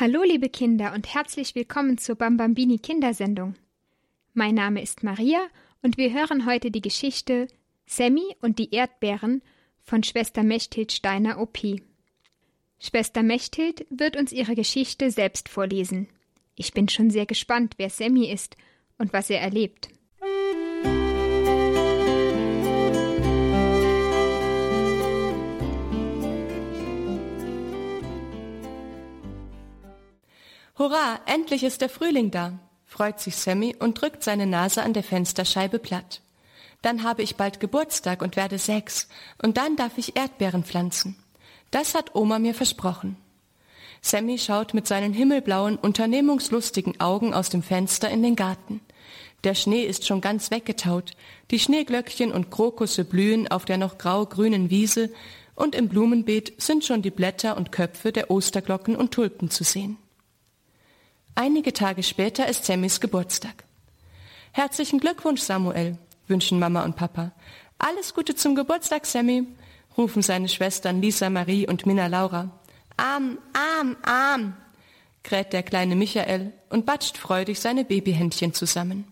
Hallo liebe Kinder und herzlich willkommen zur Bambambini Kindersendung. Mein Name ist Maria und wir hören heute die Geschichte Sammy und die Erdbeeren von Schwester Mechthild Steiner OP. Schwester Mechthild wird uns ihre Geschichte selbst vorlesen. Ich bin schon sehr gespannt, wer Sammy ist und was er erlebt. Hurra, endlich ist der Frühling da, freut sich Sammy und drückt seine Nase an der Fensterscheibe platt. Dann habe ich bald Geburtstag und werde sechs, und dann darf ich Erdbeeren pflanzen. Das hat Oma mir versprochen. Sammy schaut mit seinen himmelblauen, unternehmungslustigen Augen aus dem Fenster in den Garten. Der Schnee ist schon ganz weggetaut, die Schneeglöckchen und Krokusse blühen auf der noch grau-grünen Wiese, und im Blumenbeet sind schon die Blätter und Köpfe der Osterglocken und Tulpen zu sehen. Einige Tage später ist Sammys Geburtstag. Herzlichen Glückwunsch, Samuel, wünschen Mama und Papa. Alles Gute zum Geburtstag, Sammy, rufen seine Schwestern Lisa Marie und Minna Laura. Arm, arm, arm, kräht der kleine Michael und batscht freudig seine Babyhändchen zusammen.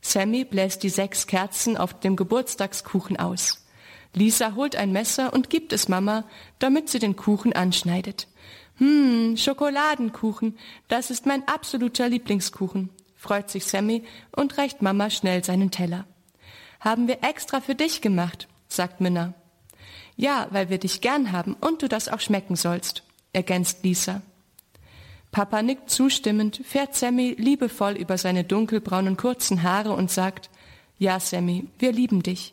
Sammy bläst die sechs Kerzen auf dem Geburtstagskuchen aus. Lisa holt ein Messer und gibt es Mama, damit sie den Kuchen anschneidet. Hm, Schokoladenkuchen, das ist mein absoluter Lieblingskuchen, freut sich Sammy und reicht Mama schnell seinen Teller. Haben wir extra für dich gemacht, sagt Minna. Ja, weil wir dich gern haben und du das auch schmecken sollst, ergänzt Lisa. Papa nickt zustimmend, fährt Sammy liebevoll über seine dunkelbraunen kurzen Haare und sagt, ja, Sammy, wir lieben dich.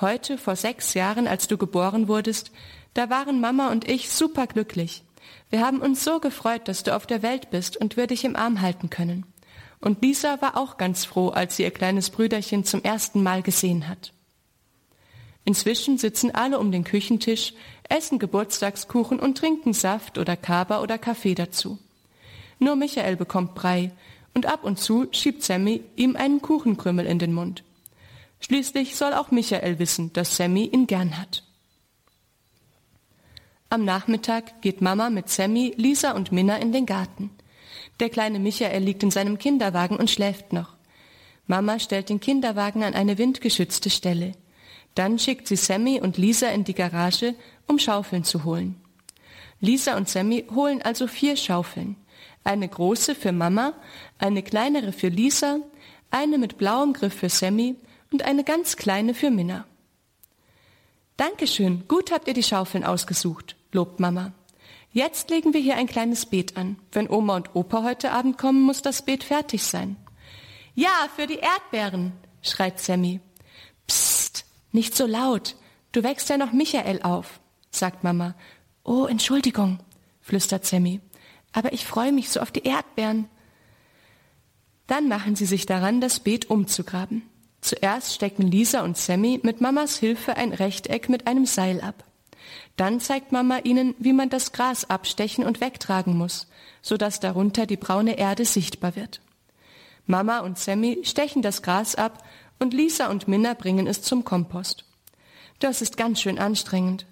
Heute, vor sechs Jahren, als du geboren wurdest, da waren Mama und ich superglücklich. Wir haben uns so gefreut, dass du auf der Welt bist und wir dich im Arm halten können. Und Lisa war auch ganz froh, als sie ihr kleines Brüderchen zum ersten Mal gesehen hat. Inzwischen sitzen alle um den Küchentisch, essen Geburtstagskuchen und trinken Saft oder Kaba oder Kaffee dazu. Nur Michael bekommt Brei und ab und zu schiebt Sammy ihm einen Kuchenkrümmel in den Mund. Schließlich soll auch Michael wissen, dass Sammy ihn gern hat. Am Nachmittag geht Mama mit Sammy, Lisa und Minna in den Garten. Der kleine Michael liegt in seinem Kinderwagen und schläft noch. Mama stellt den Kinderwagen an eine windgeschützte Stelle. Dann schickt sie Sammy und Lisa in die Garage, um Schaufeln zu holen. Lisa und Sammy holen also vier Schaufeln. Eine große für Mama, eine kleinere für Lisa, eine mit blauem Griff für Sammy und eine ganz kleine für Minna. Dankeschön, gut habt ihr die Schaufeln ausgesucht lobt Mama. Jetzt legen wir hier ein kleines Beet an. Wenn Oma und Opa heute Abend kommen, muss das Beet fertig sein. Ja, für die Erdbeeren, schreit Sammy. Psst, nicht so laut. Du wächst ja noch Michael auf, sagt Mama. Oh, Entschuldigung, flüstert Sammy. Aber ich freue mich so auf die Erdbeeren. Dann machen sie sich daran, das Beet umzugraben. Zuerst stecken Lisa und Sammy mit Mamas Hilfe ein Rechteck mit einem Seil ab. Dann zeigt Mama ihnen, wie man das Gras abstechen und wegtragen muss, so dass darunter die braune Erde sichtbar wird. Mama und Sammy stechen das Gras ab und Lisa und Minna bringen es zum Kompost. Das ist ganz schön anstrengend.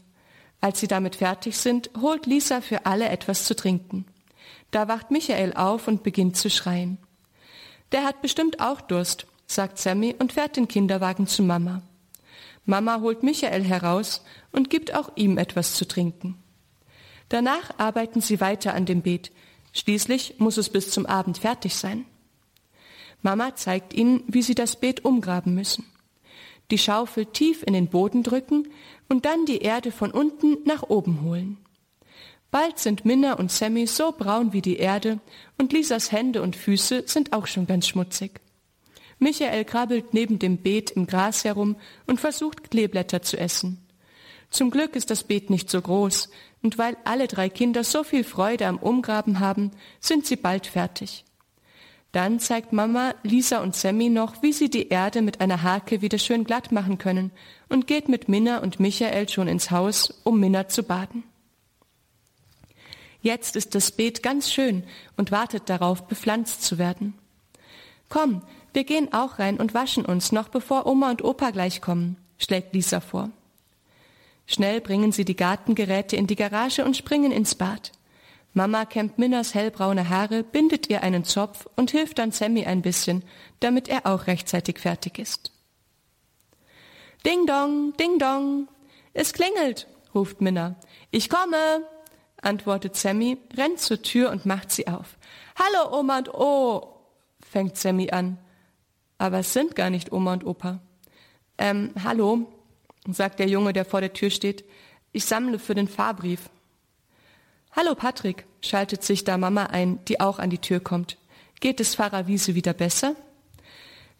Als sie damit fertig sind, holt Lisa für alle etwas zu trinken. Da wacht Michael auf und beginnt zu schreien. Der hat bestimmt auch Durst, sagt Sammy und fährt den Kinderwagen zu Mama. Mama holt Michael heraus und gibt auch ihm etwas zu trinken. Danach arbeiten sie weiter an dem Beet. Schließlich muss es bis zum Abend fertig sein. Mama zeigt ihnen, wie sie das Beet umgraben müssen. Die Schaufel tief in den Boden drücken und dann die Erde von unten nach oben holen. Bald sind Minna und Sammy so braun wie die Erde und Lisas Hände und Füße sind auch schon ganz schmutzig. Michael krabbelt neben dem Beet im Gras herum und versucht Kleeblätter zu essen. Zum Glück ist das Beet nicht so groß, und weil alle drei Kinder so viel Freude am Umgraben haben, sind sie bald fertig. Dann zeigt Mama, Lisa und Sammy noch, wie sie die Erde mit einer Hake wieder schön glatt machen können und geht mit Minna und Michael schon ins Haus, um Minna zu baden. Jetzt ist das Beet ganz schön und wartet darauf, bepflanzt zu werden. Komm, wir gehen auch rein und waschen uns, noch bevor Oma und Opa gleich kommen, schlägt Lisa vor. Schnell bringen sie die Gartengeräte in die Garage und springen ins Bad. Mama kämmt Minnas hellbraune Haare, bindet ihr einen Zopf und hilft dann Sammy ein bisschen, damit er auch rechtzeitig fertig ist. Ding dong, ding dong. Es klingelt, ruft Minna. Ich komme, antwortet Sammy, rennt zur Tür und macht sie auf. Hallo Oma und O, fängt Sammy an. Aber es sind gar nicht Oma und Opa. Ähm, hallo, sagt der Junge, der vor der Tür steht. Ich sammle für den Fahrbrief. Hallo Patrick, schaltet sich da Mama ein, die auch an die Tür kommt. Geht es Pfarrer Wiese wieder besser?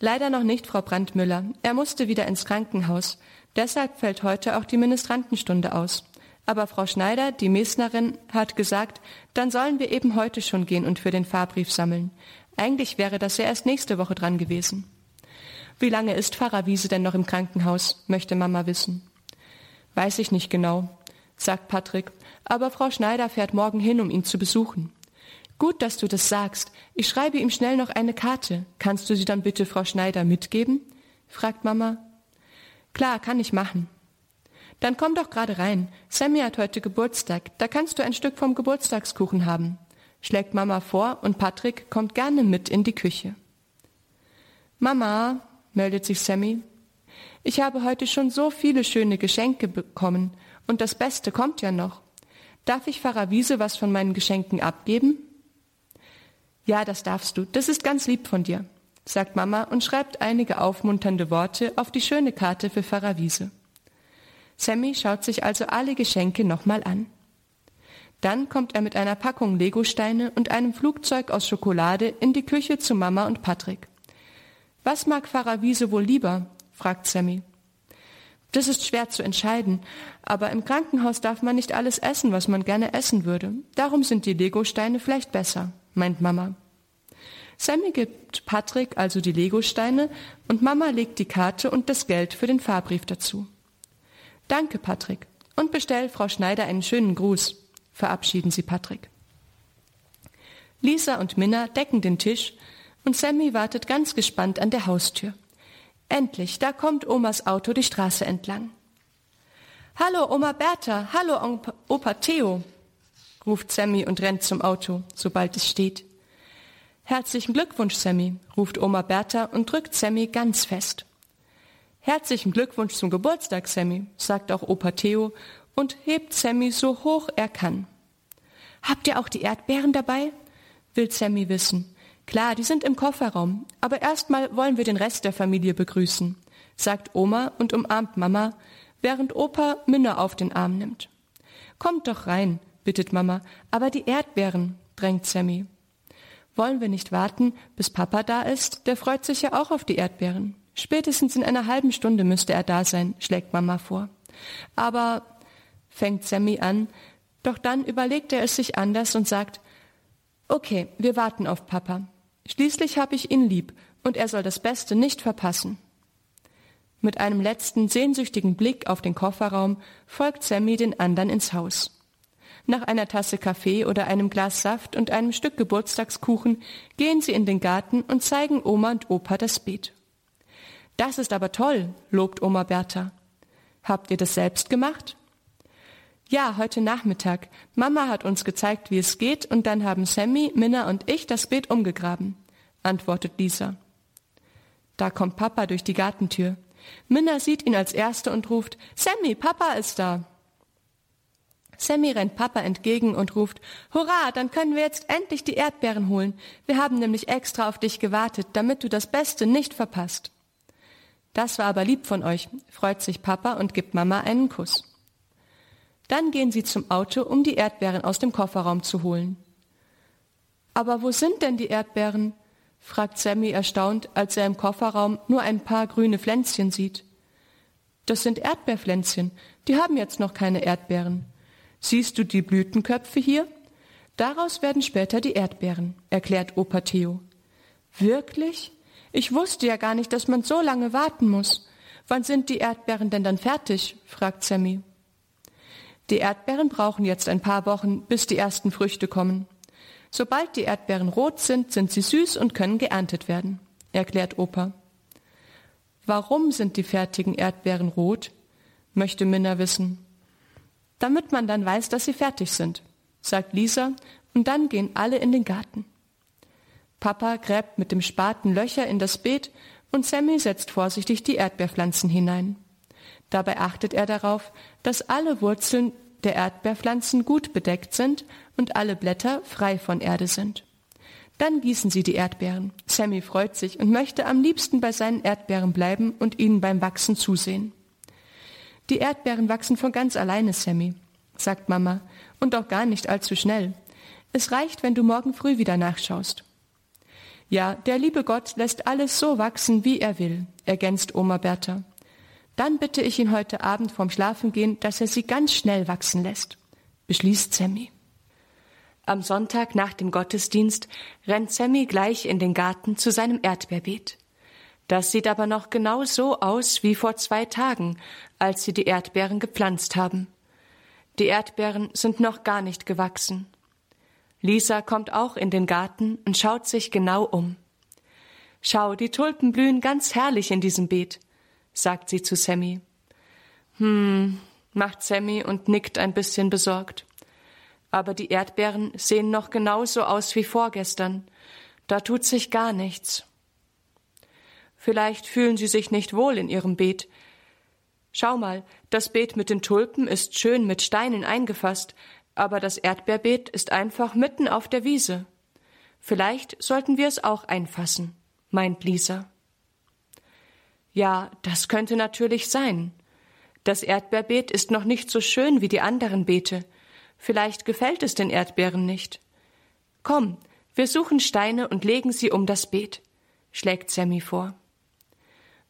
Leider noch nicht, Frau Brandmüller. Er musste wieder ins Krankenhaus. Deshalb fällt heute auch die Ministrantenstunde aus. Aber Frau Schneider, die Mesnerin, hat gesagt, dann sollen wir eben heute schon gehen und für den Fahrbrief sammeln. Eigentlich wäre das ja erst nächste Woche dran gewesen. Wie lange ist Pfarrer Wiese denn noch im Krankenhaus, möchte Mama wissen. Weiß ich nicht genau, sagt Patrick, aber Frau Schneider fährt morgen hin, um ihn zu besuchen. Gut, dass du das sagst. Ich schreibe ihm schnell noch eine Karte. Kannst du sie dann bitte Frau Schneider mitgeben? fragt Mama. Klar, kann ich machen. Dann komm doch gerade rein. Sammy hat heute Geburtstag. Da kannst du ein Stück vom Geburtstagskuchen haben schlägt Mama vor und Patrick kommt gerne mit in die Küche. Mama, meldet sich Sammy, ich habe heute schon so viele schöne Geschenke bekommen und das Beste kommt ja noch. Darf ich Pfarrer Wiese was von meinen Geschenken abgeben? Ja, das darfst du. Das ist ganz lieb von dir, sagt Mama und schreibt einige aufmunternde Worte auf die schöne Karte für Pfarrer Wiese. Sammy schaut sich also alle Geschenke nochmal an. Dann kommt er mit einer Packung Legosteine und einem Flugzeug aus Schokolade in die Küche zu Mama und Patrick. Was mag Pfarrer Wiese wohl lieber? fragt Sammy. Das ist schwer zu entscheiden, aber im Krankenhaus darf man nicht alles essen, was man gerne essen würde. Darum sind die Legosteine vielleicht besser, meint Mama. Sammy gibt Patrick also die Legosteine und Mama legt die Karte und das Geld für den Fahrbrief dazu. Danke, Patrick, und bestell Frau Schneider einen schönen Gruß verabschieden sie Patrick. Lisa und Minna decken den Tisch und Sammy wartet ganz gespannt an der Haustür. Endlich, da kommt Omas Auto die Straße entlang. Hallo, Oma Bertha, hallo, Opa Theo, ruft Sammy und rennt zum Auto, sobald es steht. Herzlichen Glückwunsch, Sammy, ruft Oma Bertha und drückt Sammy ganz fest. Herzlichen Glückwunsch zum Geburtstag, Sammy, sagt auch Opa Theo und hebt Sammy so hoch er kann. Habt ihr auch die Erdbeeren dabei? will Sammy wissen. Klar, die sind im Kofferraum, aber erstmal wollen wir den Rest der Familie begrüßen, sagt Oma und umarmt Mama, während Opa Minna auf den Arm nimmt. Kommt doch rein, bittet Mama, aber die Erdbeeren, drängt Sammy. Wollen wir nicht warten, bis Papa da ist? Der freut sich ja auch auf die Erdbeeren. Spätestens in einer halben Stunde müsste er da sein, schlägt Mama vor. Aber fängt Sammy an, doch dann überlegt er es sich anders und sagt, okay, wir warten auf Papa. Schließlich habe ich ihn lieb und er soll das Beste nicht verpassen. Mit einem letzten sehnsüchtigen Blick auf den Kofferraum folgt Sammy den anderen ins Haus. Nach einer Tasse Kaffee oder einem Glas Saft und einem Stück Geburtstagskuchen gehen sie in den Garten und zeigen Oma und Opa das Beet. Das ist aber toll, lobt Oma Bertha. Habt ihr das selbst gemacht? Ja, heute Nachmittag. Mama hat uns gezeigt, wie es geht, und dann haben Sammy, Minna und ich das Beet umgegraben, antwortet Lisa. Da kommt Papa durch die Gartentür. Minna sieht ihn als Erste und ruft, Sammy, Papa ist da. Sammy rennt Papa entgegen und ruft, Hurra, dann können wir jetzt endlich die Erdbeeren holen. Wir haben nämlich extra auf dich gewartet, damit du das Beste nicht verpasst. Das war aber lieb von euch, freut sich Papa und gibt Mama einen Kuss. Dann gehen sie zum Auto, um die Erdbeeren aus dem Kofferraum zu holen. Aber wo sind denn die Erdbeeren? fragt Sammy erstaunt, als er im Kofferraum nur ein paar grüne Pflänzchen sieht. Das sind Erdbeerpflänzchen, die haben jetzt noch keine Erdbeeren. Siehst du die Blütenköpfe hier? Daraus werden später die Erdbeeren, erklärt Opa Theo. Wirklich? Ich wusste ja gar nicht, dass man so lange warten muss. Wann sind die Erdbeeren denn dann fertig? fragt Sammy. Die Erdbeeren brauchen jetzt ein paar Wochen, bis die ersten Früchte kommen. Sobald die Erdbeeren rot sind, sind sie süß und können geerntet werden, erklärt Opa. Warum sind die fertigen Erdbeeren rot? möchte Minna wissen. Damit man dann weiß, dass sie fertig sind, sagt Lisa und dann gehen alle in den Garten. Papa gräbt mit dem Spaten Löcher in das Beet und Sammy setzt vorsichtig die Erdbeerpflanzen hinein. Dabei achtet er darauf, dass alle Wurzeln der Erdbeerpflanzen gut bedeckt sind und alle Blätter frei von Erde sind. Dann gießen sie die Erdbeeren. Sammy freut sich und möchte am liebsten bei seinen Erdbeeren bleiben und ihnen beim Wachsen zusehen. Die Erdbeeren wachsen von ganz alleine, Sammy, sagt Mama, und auch gar nicht allzu schnell. Es reicht, wenn du morgen früh wieder nachschaust. Ja, der liebe Gott lässt alles so wachsen, wie er will, ergänzt Oma Bertha. Dann bitte ich ihn heute Abend vorm Schlafengehen, dass er sie ganz schnell wachsen lässt, beschließt Sammy. Am Sonntag nach dem Gottesdienst rennt Sammy gleich in den Garten zu seinem Erdbeerbeet. Das sieht aber noch genau so aus wie vor zwei Tagen, als sie die Erdbeeren gepflanzt haben. Die Erdbeeren sind noch gar nicht gewachsen. Lisa kommt auch in den Garten und schaut sich genau um. Schau, die Tulpen blühen ganz herrlich in diesem Beet sagt sie zu Sammy. Hm, macht Sammy und nickt ein bisschen besorgt. Aber die Erdbeeren sehen noch genauso aus wie vorgestern. Da tut sich gar nichts. Vielleicht fühlen sie sich nicht wohl in ihrem Beet. Schau mal, das Beet mit den Tulpen ist schön mit Steinen eingefasst, aber das Erdbeerbeet ist einfach mitten auf der Wiese. Vielleicht sollten wir es auch einfassen, meint Lisa. Ja, das könnte natürlich sein. Das Erdbeerbeet ist noch nicht so schön wie die anderen Beete. Vielleicht gefällt es den Erdbeeren nicht. Komm, wir suchen Steine und legen sie um das Beet, schlägt Sammy vor.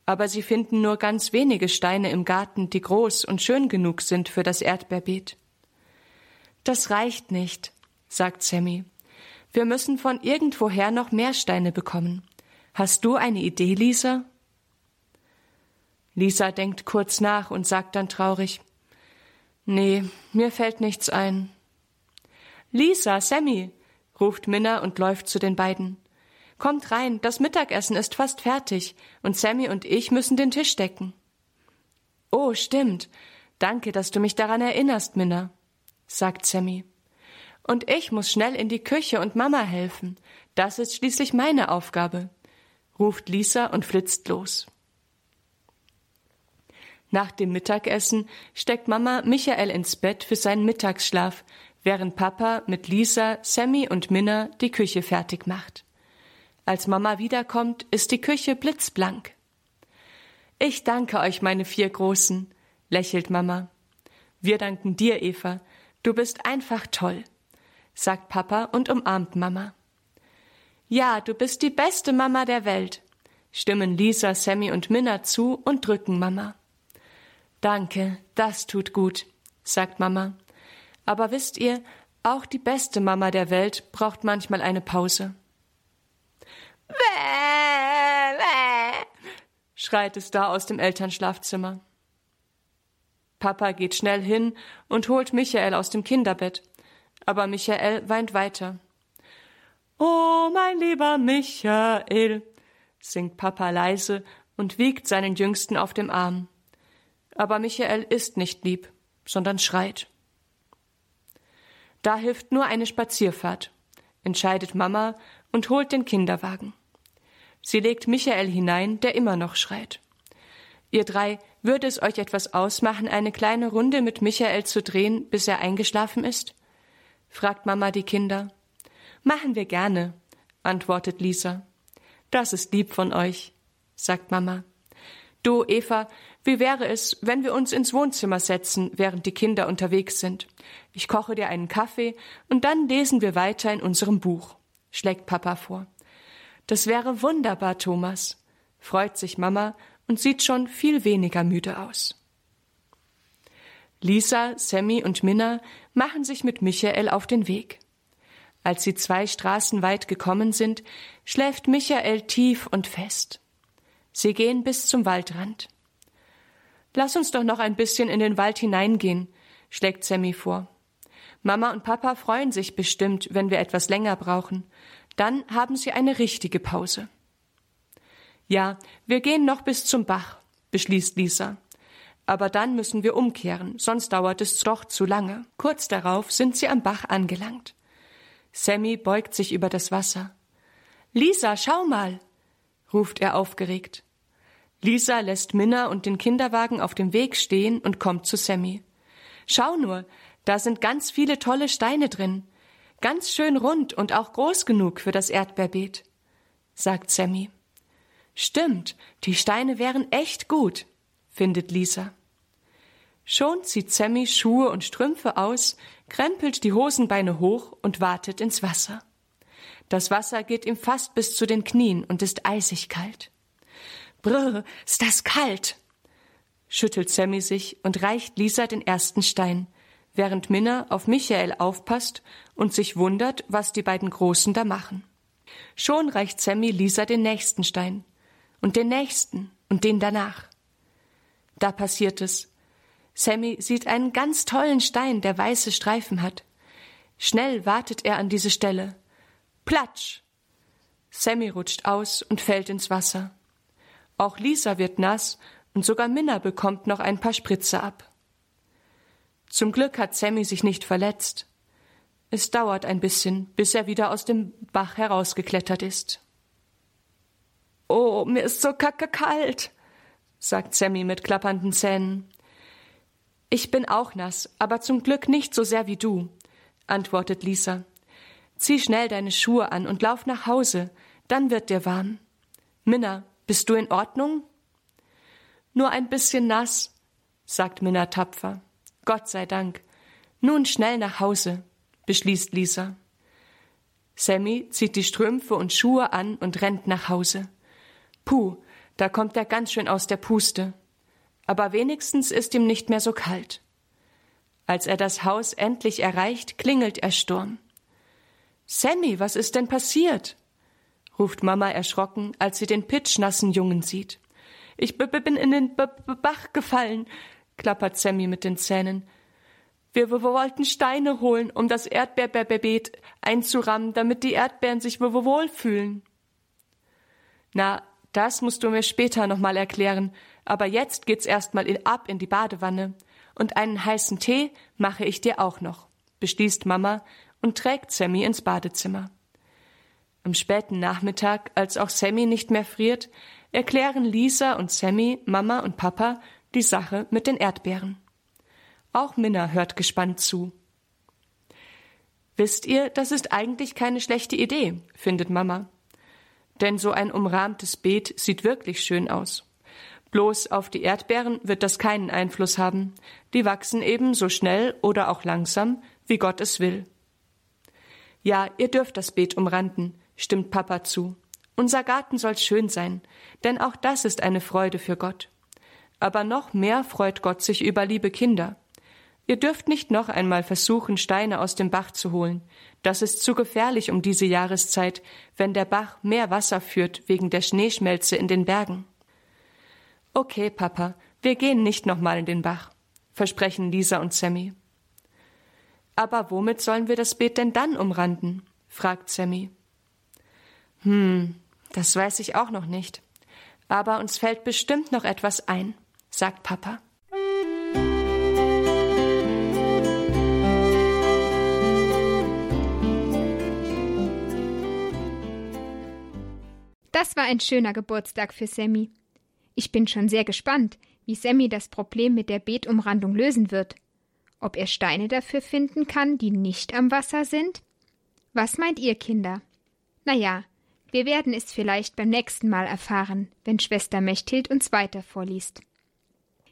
Aber sie finden nur ganz wenige Steine im Garten, die groß und schön genug sind für das Erdbeerbeet. Das reicht nicht, sagt Sammy. Wir müssen von irgendwoher noch mehr Steine bekommen. Hast du eine Idee, Lisa? Lisa denkt kurz nach und sagt dann traurig Nee, mir fällt nichts ein. Lisa, Sammy, ruft Minna und läuft zu den beiden. Kommt rein, das Mittagessen ist fast fertig, und Sammy und ich müssen den Tisch decken. Oh, stimmt. Danke, dass du mich daran erinnerst, Minna, sagt Sammy. Und ich muss schnell in die Küche und Mama helfen. Das ist schließlich meine Aufgabe, ruft Lisa und flitzt los. Nach dem Mittagessen steckt Mama Michael ins Bett für seinen Mittagsschlaf, während Papa mit Lisa, Sammy und Minna die Küche fertig macht. Als Mama wiederkommt, ist die Küche blitzblank. Ich danke euch, meine vier Großen, lächelt Mama. Wir danken dir, Eva. Du bist einfach toll, sagt Papa und umarmt Mama. Ja, du bist die beste Mama der Welt, stimmen Lisa, Sammy und Minna zu und drücken Mama. Danke, das tut gut, sagt Mama. Aber wisst ihr, auch die beste Mama der Welt braucht manchmal eine Pause. Bäh, bäh, schreit es da aus dem Elternschlafzimmer. Papa geht schnell hin und holt Michael aus dem Kinderbett. Aber Michael weint weiter. Oh, mein lieber Michael, singt Papa leise und wiegt seinen Jüngsten auf dem Arm aber Michael ist nicht lieb, sondern schreit. Da hilft nur eine Spazierfahrt, entscheidet Mama und holt den Kinderwagen. Sie legt Michael hinein, der immer noch schreit. Ihr drei, würde es euch etwas ausmachen, eine kleine Runde mit Michael zu drehen, bis er eingeschlafen ist? fragt Mama die Kinder. Machen wir gerne, antwortet Lisa. Das ist lieb von euch, sagt Mama. Du, Eva, wie wäre es, wenn wir uns ins Wohnzimmer setzen, während die Kinder unterwegs sind? Ich koche dir einen Kaffee und dann lesen wir weiter in unserem Buch, schlägt Papa vor. Das wäre wunderbar, Thomas, freut sich Mama und sieht schon viel weniger müde aus. Lisa, Sammy und Minna machen sich mit Michael auf den Weg. Als sie zwei Straßen weit gekommen sind, schläft Michael tief und fest. Sie gehen bis zum Waldrand. Lass uns doch noch ein bisschen in den Wald hineingehen, schlägt Sammy vor. Mama und Papa freuen sich bestimmt, wenn wir etwas länger brauchen. Dann haben sie eine richtige Pause. Ja, wir gehen noch bis zum Bach, beschließt Lisa. Aber dann müssen wir umkehren, sonst dauert es doch zu lange. Kurz darauf sind sie am Bach angelangt. Sammy beugt sich über das Wasser. Lisa, schau mal, ruft er aufgeregt. Lisa lässt Minna und den Kinderwagen auf dem Weg stehen und kommt zu Sammy. Schau nur, da sind ganz viele tolle Steine drin. Ganz schön rund und auch groß genug für das Erdbeerbeet, sagt Sammy. Stimmt, die Steine wären echt gut, findet Lisa. Schon zieht Sammy Schuhe und Strümpfe aus, krempelt die Hosenbeine hoch und wartet ins Wasser. Das Wasser geht ihm fast bis zu den Knien und ist eisig kalt. Brr, ist das kalt! schüttelt Sammy sich und reicht Lisa den ersten Stein, während Minna auf Michael aufpasst und sich wundert, was die beiden Großen da machen. Schon reicht Sammy Lisa den nächsten Stein und den nächsten und den danach. Da passiert es. Sammy sieht einen ganz tollen Stein, der weiße Streifen hat. Schnell wartet er an diese Stelle. Platsch! Sammy rutscht aus und fällt ins Wasser. Auch Lisa wird nass und sogar Minna bekommt noch ein paar Spritze ab. Zum Glück hat Sammy sich nicht verletzt. Es dauert ein bisschen, bis er wieder aus dem Bach herausgeklettert ist. Oh, mir ist so kacke kalt, sagt Sammy mit klappernden Zähnen. Ich bin auch nass, aber zum Glück nicht so sehr wie du, antwortet Lisa. Zieh schnell deine Schuhe an und lauf nach Hause, dann wird dir warm. Minna, bist du in Ordnung? Nur ein bisschen nass, sagt Minna tapfer. Gott sei Dank. Nun schnell nach Hause, beschließt Lisa. Sammy zieht die Strümpfe und Schuhe an und rennt nach Hause. Puh, da kommt er ganz schön aus der Puste. Aber wenigstens ist ihm nicht mehr so kalt. Als er das Haus endlich erreicht, klingelt er Sturm. Sammy, was ist denn passiert? ruft Mama erschrocken, als sie den pitschnassen Jungen sieht. Ich bin in den B -B Bach gefallen, klappert Sammy mit den Zähnen. Wir, wir wollten Steine holen, um das Erdbeerbeet einzurammen, damit die Erdbeeren sich wohlfühlen. Na, das musst du mir später nochmal erklären, aber jetzt geht's erstmal in, ab in die Badewanne. Und einen heißen Tee mache ich dir auch noch, beschließt Mama und trägt Sammy ins Badezimmer. Am späten Nachmittag, als auch Sammy nicht mehr friert, erklären Lisa und Sammy, Mama und Papa, die Sache mit den Erdbeeren. Auch Minna hört gespannt zu. Wisst ihr, das ist eigentlich keine schlechte Idee, findet Mama denn so ein umrahmtes Beet sieht wirklich schön aus. Bloß auf die Erdbeeren wird das keinen Einfluss haben, die wachsen eben so schnell oder auch langsam, wie Gott es will. Ja, ihr dürft das Beet umranden, stimmt Papa zu. Unser Garten soll schön sein, denn auch das ist eine Freude für Gott. Aber noch mehr freut Gott sich über liebe Kinder. Ihr dürft nicht noch einmal versuchen, Steine aus dem Bach zu holen. Das ist zu gefährlich um diese Jahreszeit, wenn der Bach mehr Wasser führt wegen der Schneeschmelze in den Bergen. Okay, Papa, wir gehen nicht nochmal in den Bach, versprechen Lisa und Sammy. Aber womit sollen wir das Beet denn dann umranden? fragt Sammy. Hm, das weiß ich auch noch nicht. Aber uns fällt bestimmt noch etwas ein, sagt Papa. Das war ein schöner Geburtstag für Sammy. Ich bin schon sehr gespannt, wie Sammy das Problem mit der Beetumrandung lösen wird. Ob er Steine dafür finden kann, die nicht am Wasser sind? Was meint ihr, Kinder? Na ja, wir werden es vielleicht beim nächsten Mal erfahren, wenn Schwester Mechthild uns weiter vorliest.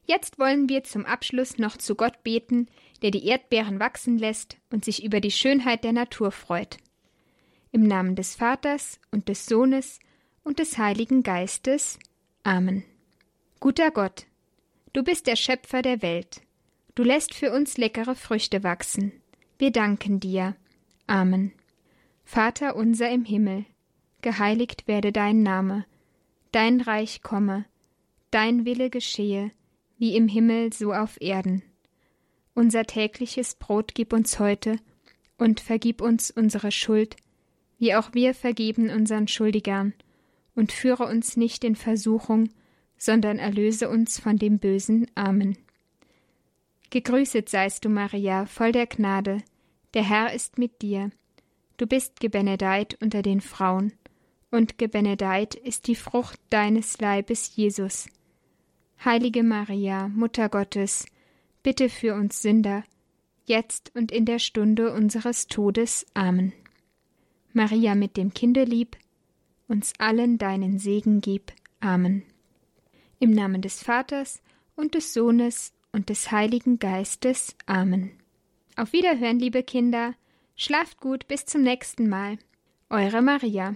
Jetzt wollen wir zum Abschluss noch zu Gott beten, der die Erdbeeren wachsen lässt und sich über die Schönheit der Natur freut. Im Namen des Vaters und des Sohnes und des Heiligen Geistes. Amen. Guter Gott, du bist der Schöpfer der Welt. Du lässt für uns leckere Früchte wachsen. Wir danken dir. Amen. Vater unser im Himmel, geheiligt werde dein Name, dein Reich komme, dein Wille geschehe, wie im Himmel so auf Erden. Unser tägliches Brot gib uns heute und vergib uns unsere Schuld, wie auch wir vergeben unseren Schuldigern und führe uns nicht in Versuchung, sondern erlöse uns von dem Bösen. Amen. Gegrüßet seist du, Maria, voll der Gnade, der Herr ist mit dir. Du bist gebenedeit unter den Frauen, und gebenedeit ist die Frucht deines Leibes, Jesus. Heilige Maria, Mutter Gottes, bitte für uns Sünder, jetzt und in der Stunde unseres Todes. Amen. Maria mit dem Kindelieb, uns allen deinen Segen gib. Amen. Im Namen des Vaters und des Sohnes und des Heiligen Geistes. Amen. Auf Wiederhören, liebe Kinder. Schlaft gut, bis zum nächsten Mal. Eure Maria.